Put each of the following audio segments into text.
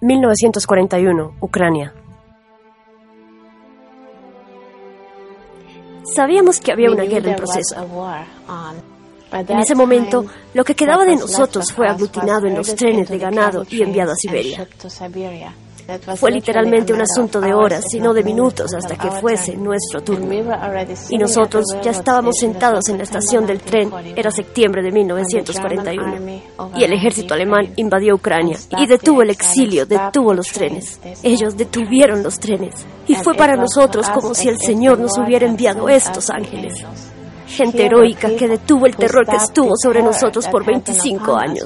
1941, Ucrania. Sabíamos que había una guerra en proceso. En ese momento, lo que quedaba de nosotros fue aglutinado en los trenes de ganado y enviado a Siberia. Fue literalmente un asunto de horas, sino de minutos, hasta que fuese nuestro turno. Y nosotros ya estábamos sentados en la estación del tren. Era septiembre de 1941. Y el ejército alemán invadió Ucrania y detuvo el exilio, detuvo los trenes. Ellos detuvieron los trenes. Y fue para nosotros como si el Señor nos hubiera enviado estos ángeles gente heroica que detuvo el terror que estuvo sobre nosotros por 25 años,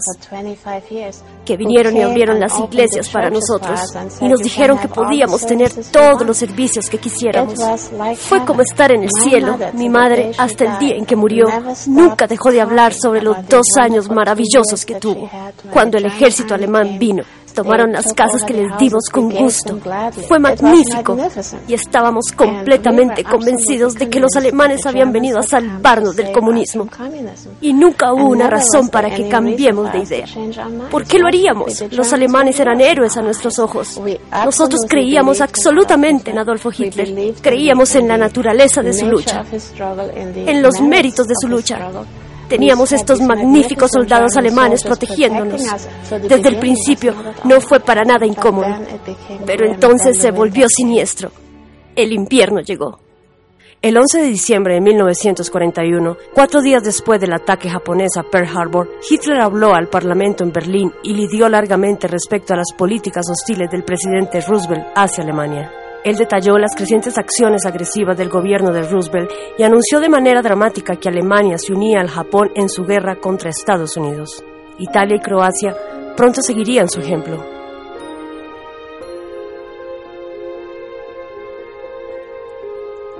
que vinieron y abrieron las iglesias para nosotros y nos dijeron que podíamos tener todos los servicios que quisiéramos. Fue como estar en el cielo. Mi madre, hasta el día en que murió, nunca dejó de hablar sobre los dos años maravillosos que tuvo, cuando el ejército alemán vino Tomaron las casas que les dimos con gusto. Fue magnífico y estábamos completamente convencidos de que los alemanes habían venido a salvarnos del comunismo. Y nunca hubo una razón para que cambiemos de idea. ¿Por qué lo haríamos? Los alemanes eran héroes a nuestros ojos. Nosotros creíamos absolutamente en Adolfo Hitler. Creíamos en la naturaleza de su lucha, en los méritos de su lucha. Teníamos estos magníficos soldados alemanes protegiéndonos. Desde el principio no fue para nada incómodo, pero entonces se volvió siniestro. El invierno llegó. El 11 de diciembre de 1941, cuatro días después del ataque japonés a Pearl Harbor, Hitler habló al Parlamento en Berlín y lidió largamente respecto a las políticas hostiles del presidente Roosevelt hacia Alemania. Él detalló las crecientes acciones agresivas del gobierno de Roosevelt y anunció de manera dramática que Alemania se unía al Japón en su guerra contra Estados Unidos. Italia y Croacia pronto seguirían su ejemplo.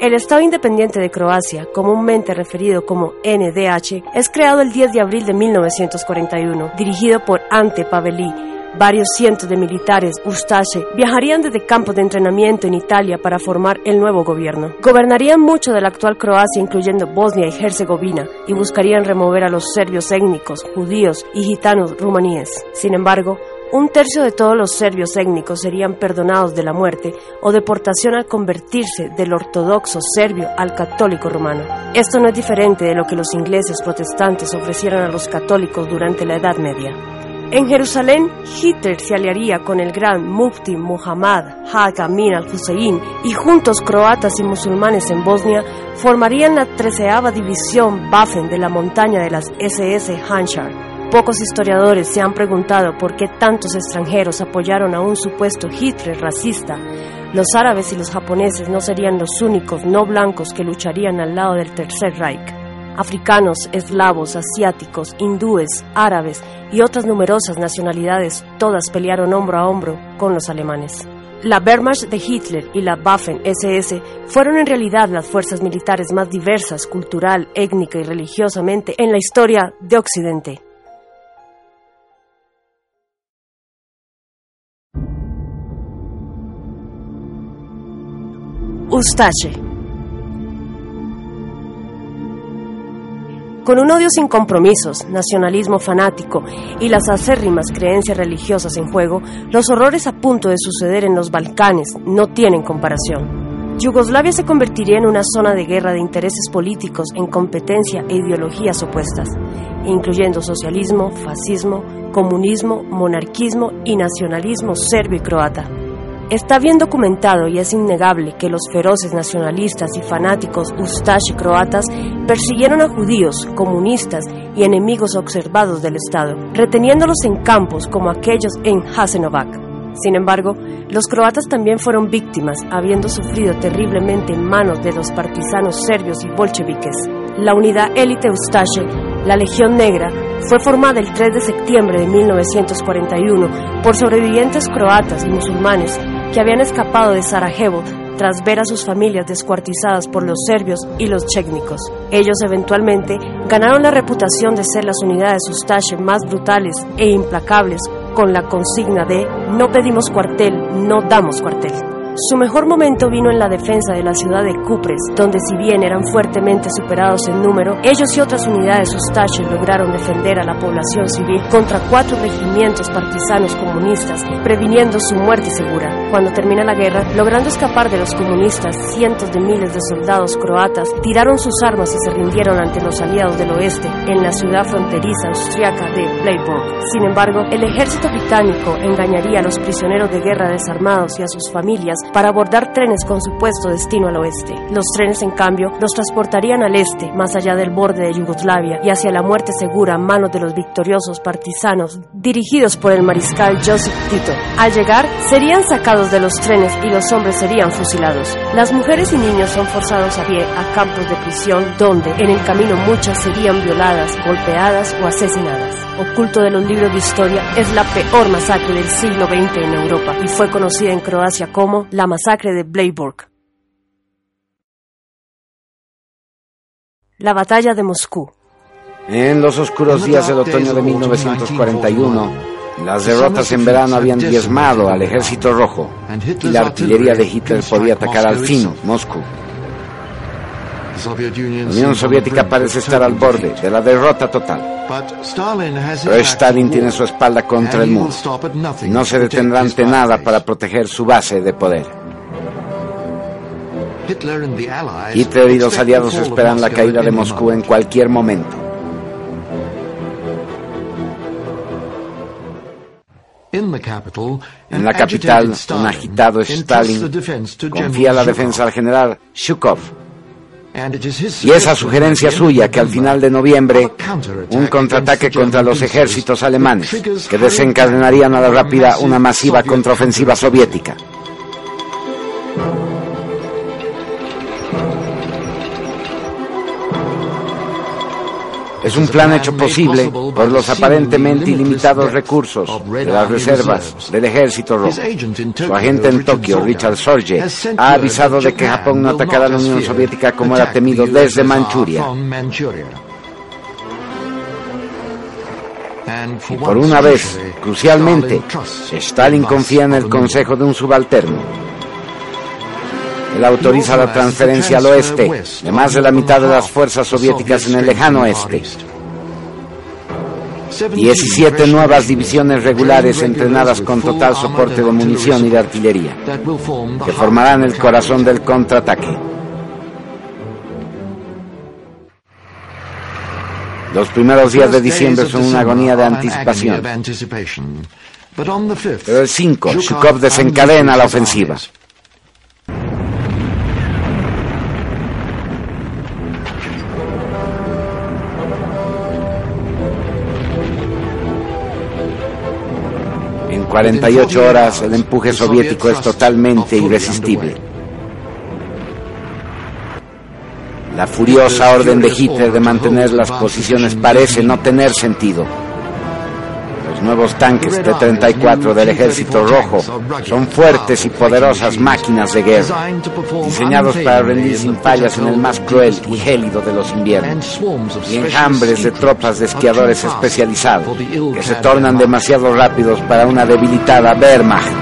El Estado Independiente de Croacia, comúnmente referido como NDH, es creado el 10 de abril de 1941, dirigido por Ante Paveli, Varios cientos de militares Ustaše viajarían desde campos de entrenamiento en Italia para formar el nuevo gobierno. Gobernarían mucho de la actual Croacia, incluyendo Bosnia y Herzegovina, y buscarían remover a los serbios étnicos, judíos y gitanos rumaníes. Sin embargo, un tercio de todos los serbios étnicos serían perdonados de la muerte o deportación al convertirse del ortodoxo serbio al católico romano. Esto no es diferente de lo que los ingleses protestantes ofrecieron a los católicos durante la Edad Media. En Jerusalén, Hitler se aliaría con el gran mufti Muhammad Haq Amin al-Hussein y juntos croatas y musulmanes en Bosnia formarían la treceava división Waffen de la montaña de las SS Hanshar. Pocos historiadores se han preguntado por qué tantos extranjeros apoyaron a un supuesto Hitler racista. Los árabes y los japoneses no serían los únicos no blancos que lucharían al lado del Tercer Reich. Africanos, eslavos, asiáticos, hindúes, árabes y otras numerosas nacionalidades, todas pelearon hombro a hombro con los alemanes. La Wehrmacht de Hitler y la Waffen-SS fueron en realidad las fuerzas militares más diversas cultural, étnica y religiosamente en la historia de Occidente. Ustache Con un odio sin compromisos, nacionalismo fanático y las acérrimas creencias religiosas en juego, los horrores a punto de suceder en los Balcanes no tienen comparación. Yugoslavia se convertiría en una zona de guerra de intereses políticos en competencia e ideologías opuestas, incluyendo socialismo, fascismo, comunismo, monarquismo y nacionalismo serbio y croata. Está bien documentado y es innegable que los feroces nacionalistas y fanáticos ustashi croatas persiguieron a judíos, comunistas y enemigos observados del Estado, reteniéndolos en campos como aquellos en Jasenovac. Sin embargo, los croatas también fueron víctimas, habiendo sufrido terriblemente en manos de los partisanos serbios y bolcheviques. la unidad élite Ustache, la Legión Negra, fue formada el 3 de septiembre de 1941 por sobrevivientes croatas y musulmanes que habían escapado de Sarajevo tras ver a sus familias descuartizadas por los serbios y los chécnicos. Ellos eventualmente ganaron la reputación de ser las unidades Ustache más brutales e implacables con la consigna de no pedimos cuartel, no damos cuartel. Su mejor momento vino en la defensa de la ciudad de Cupres, donde si bien eran fuertemente superados en número, ellos y otras unidades ustaches lograron defender a la población civil contra cuatro regimientos partisanos comunistas, previniendo su muerte segura. Cuando termina la guerra, logrando escapar de los comunistas, cientos de miles de soldados croatas tiraron sus armas y se rindieron ante los aliados del oeste en la ciudad fronteriza austriaca de Bleiburg. Sin embargo, el ejército británico engañaría a los prisioneros de guerra desarmados y a sus familias para abordar trenes con supuesto destino al oeste. Los trenes, en cambio, los transportarían al este, más allá del borde de Yugoslavia, y hacia la muerte segura a manos de los victoriosos partisanos dirigidos por el mariscal Joseph Tito. Al llegar, serían sacados de los trenes y los hombres serían fusilados. Las mujeres y niños son forzados a pie a campos de prisión donde, en el camino, muchas serían violadas, golpeadas o asesinadas oculto de los libros de historia, es la peor masacre del siglo XX en Europa y fue conocida en Croacia como la masacre de Bleiburg. La batalla de Moscú. En los oscuros días del otoño de 1941, las derrotas en verano habían diezmado al ejército rojo y la artillería de Hitler podía atacar al fin Moscú. La Unión Soviética parece estar al borde de la derrota total. Pero Stalin tiene su espalda contra el muro y no se detendrá ante nada para proteger su base de poder. Hitler y los aliados esperan la caída de Moscú en cualquier momento. En la capital, un agitado Stalin confía la defensa al general Shukov y esa sugerencia suya que al final de noviembre un contraataque contra los ejércitos alemanes que desencadenarían a la rápida una masiva contraofensiva soviética. Es un plan hecho posible por los aparentemente ilimitados recursos de las reservas del ejército rojo. Su agente en Tokio, Richard Sorge, ha avisado de que Japón no atacará a la Unión Soviética como era temido desde Manchuria. Y por una vez, crucialmente, Stalin confía en el consejo de un subalterno él autoriza la transferencia al oeste de más de la mitad de las fuerzas soviéticas en el lejano oeste. 17 nuevas divisiones regulares entrenadas con total soporte de munición y de artillería, que formarán el corazón del contraataque. Los primeros días de diciembre son una agonía de anticipación. Pero el 5, Shukov desencadena la ofensiva. 48 horas el empuje soviético es totalmente irresistible. La furiosa orden de Hitler de mantener las posiciones parece no tener sentido nuevos tanques T-34 del Ejército Rojo son fuertes y poderosas máquinas de guerra, diseñados para rendir sin fallas en el más cruel y gélido de los inviernos, y enjambres de tropas de esquiadores especializados que se tornan demasiado rápidos para una debilitada Wehrmacht.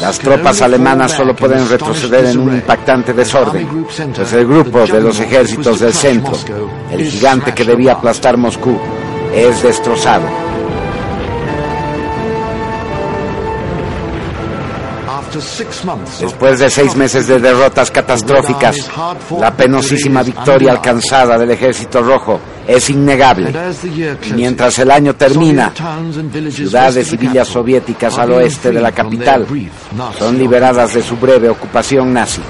Las tropas alemanas solo pueden retroceder en un impactante desorden, pues el grupo de los ejércitos del centro, el gigante que debía aplastar Moscú, es destrozado. Después de seis meses de derrotas catastróficas, la penosísima victoria alcanzada del Ejército Rojo es innegable. mientras el año termina, ciudades y villas soviéticas al oeste de la capital son liberadas de su breve ocupación nazi.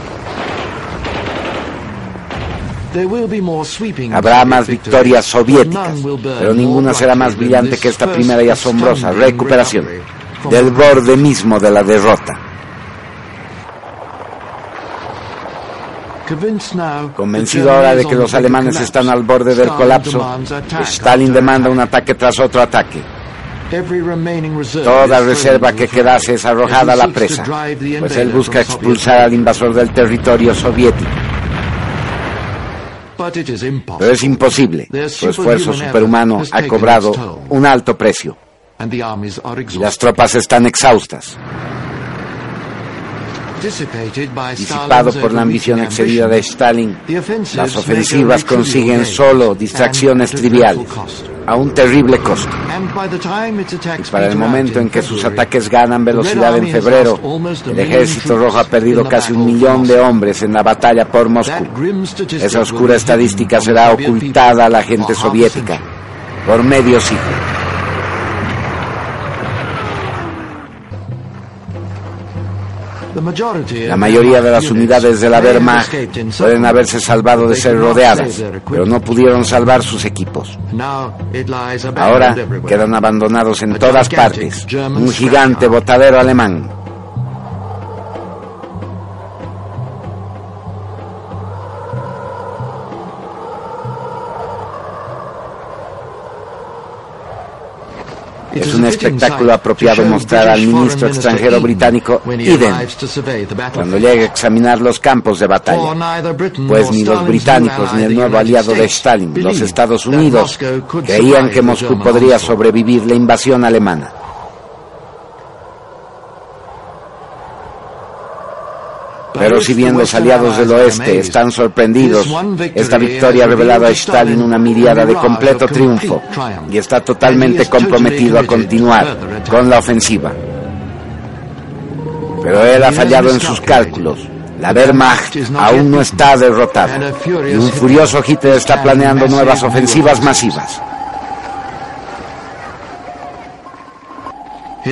Habrá más victorias soviéticas, pero ninguna será más brillante que esta primera y asombrosa recuperación del borde mismo de la derrota. Convencido ahora de que los alemanes están al borde del colapso, Stalin demanda un ataque tras otro ataque. Toda reserva que quedase es arrojada a la presa, pues él busca expulsar al invasor del territorio soviético. Pero es imposible. Su esfuerzo superhumano ha cobrado un alto precio. Y las tropas están exhaustas. Disipado por la ambición excedida de Stalin, las ofensivas consiguen solo distracciones triviales, a un terrible costo. Y para el momento en que sus ataques ganan velocidad en febrero, el ejército rojo ha perdido casi un millón de hombres en la batalla por Moscú. Esa oscura estadística será ocultada a la gente soviética por medio siglo. La mayoría de las unidades de la Wehrmacht pueden haberse salvado de ser rodeadas, pero no pudieron salvar sus equipos. Ahora quedan abandonados en todas partes, un gigante botadero alemán Es un espectáculo apropiado mostrar al ministro extranjero británico Eden cuando llegue a examinar los campos de batalla. Pues ni los británicos ni el nuevo aliado de Stalin, los Estados Unidos, creían que Moscú podría sobrevivir la invasión alemana. Pero si bien los aliados del oeste están sorprendidos, esta victoria ha revelado a Stalin una mirada de completo triunfo y está totalmente comprometido a continuar con la ofensiva. Pero él ha fallado en sus cálculos. La Wehrmacht aún no está derrotada y un furioso Hitler está planeando nuevas ofensivas masivas.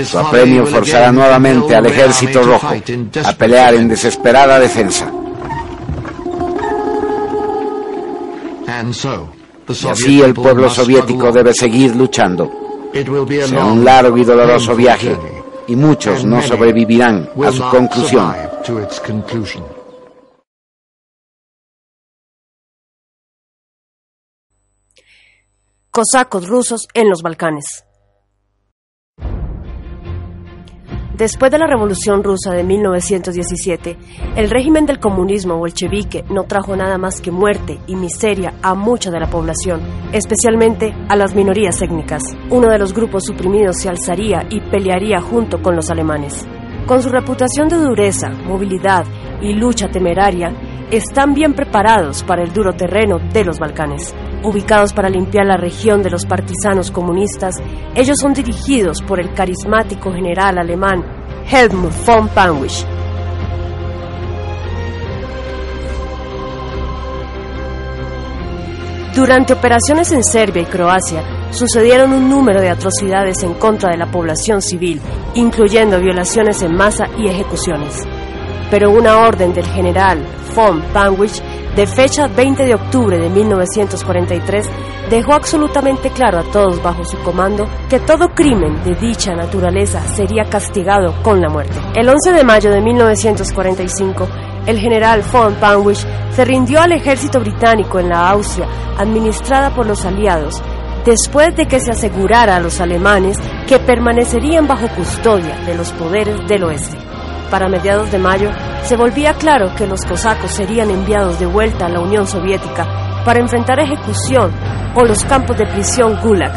Su apremio forzará nuevamente al ejército rojo a pelear en desesperada defensa. Y así el pueblo soviético debe seguir luchando. Será un largo y doloroso viaje y muchos no sobrevivirán a su conclusión. Cosacos rusos en los Balcanes. Después de la Revolución Rusa de 1917, el régimen del comunismo bolchevique no trajo nada más que muerte y miseria a mucha de la población, especialmente a las minorías étnicas. Uno de los grupos suprimidos se alzaría y pelearía junto con los alemanes. Con su reputación de dureza, movilidad y lucha temeraria, están bien preparados para el duro terreno de los Balcanes. Ubicados para limpiar la región de los partisanos comunistas, ellos son dirigidos por el carismático general alemán Helmut von Panwisch. Durante operaciones en Serbia y Croacia, sucedieron un número de atrocidades en contra de la población civil, incluyendo violaciones en masa y ejecuciones. Pero una orden del general von Panwisch de fecha 20 de octubre de 1943 dejó absolutamente claro a todos bajo su comando que todo crimen de dicha naturaleza sería castigado con la muerte. El 11 de mayo de 1945, el general von Panwisch se rindió al ejército británico en la Austria, administrada por los aliados, después de que se asegurara a los alemanes que permanecerían bajo custodia de los poderes del oeste para mediados de mayo, se volvía claro que los cosacos serían enviados de vuelta a la Unión Soviética para enfrentar ejecución o los campos de prisión Gulag.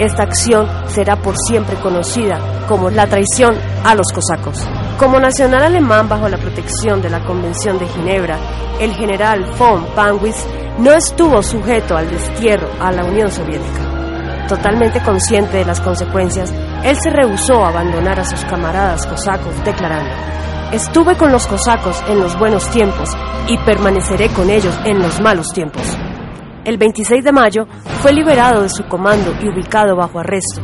Esta acción será por siempre conocida como la traición a los cosacos. Como nacional alemán bajo la protección de la Convención de Ginebra, el general von Panwitz no estuvo sujeto al destierro a la Unión Soviética. Totalmente consciente de las consecuencias, él se rehusó a abandonar a sus camaradas cosacos, declarando, Estuve con los cosacos en los buenos tiempos y permaneceré con ellos en los malos tiempos. El 26 de mayo fue liberado de su comando y ubicado bajo arresto.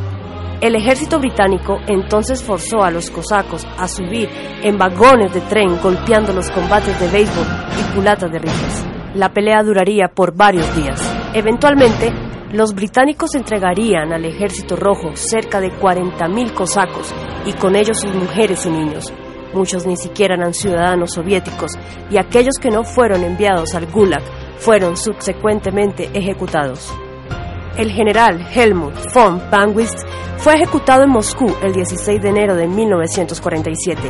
El ejército británico entonces forzó a los cosacos a subir en vagones de tren golpeando los combates de béisbol y culatas de rifles. La pelea duraría por varios días. Eventualmente, los británicos entregarían al ejército rojo cerca de 40.000 cosacos y con ellos sus mujeres y niños. Muchos ni siquiera eran ciudadanos soviéticos y aquellos que no fueron enviados al Gulag fueron subsecuentemente ejecutados. El general Helmut von Banwitz fue ejecutado en Moscú el 16 de enero de 1947.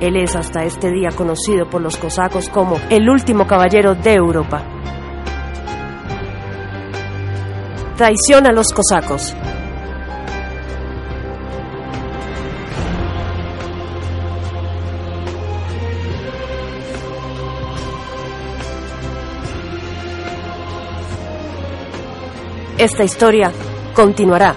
Él es hasta este día conocido por los cosacos como el último caballero de Europa. Traición a los cosacos. Esta historia continuará.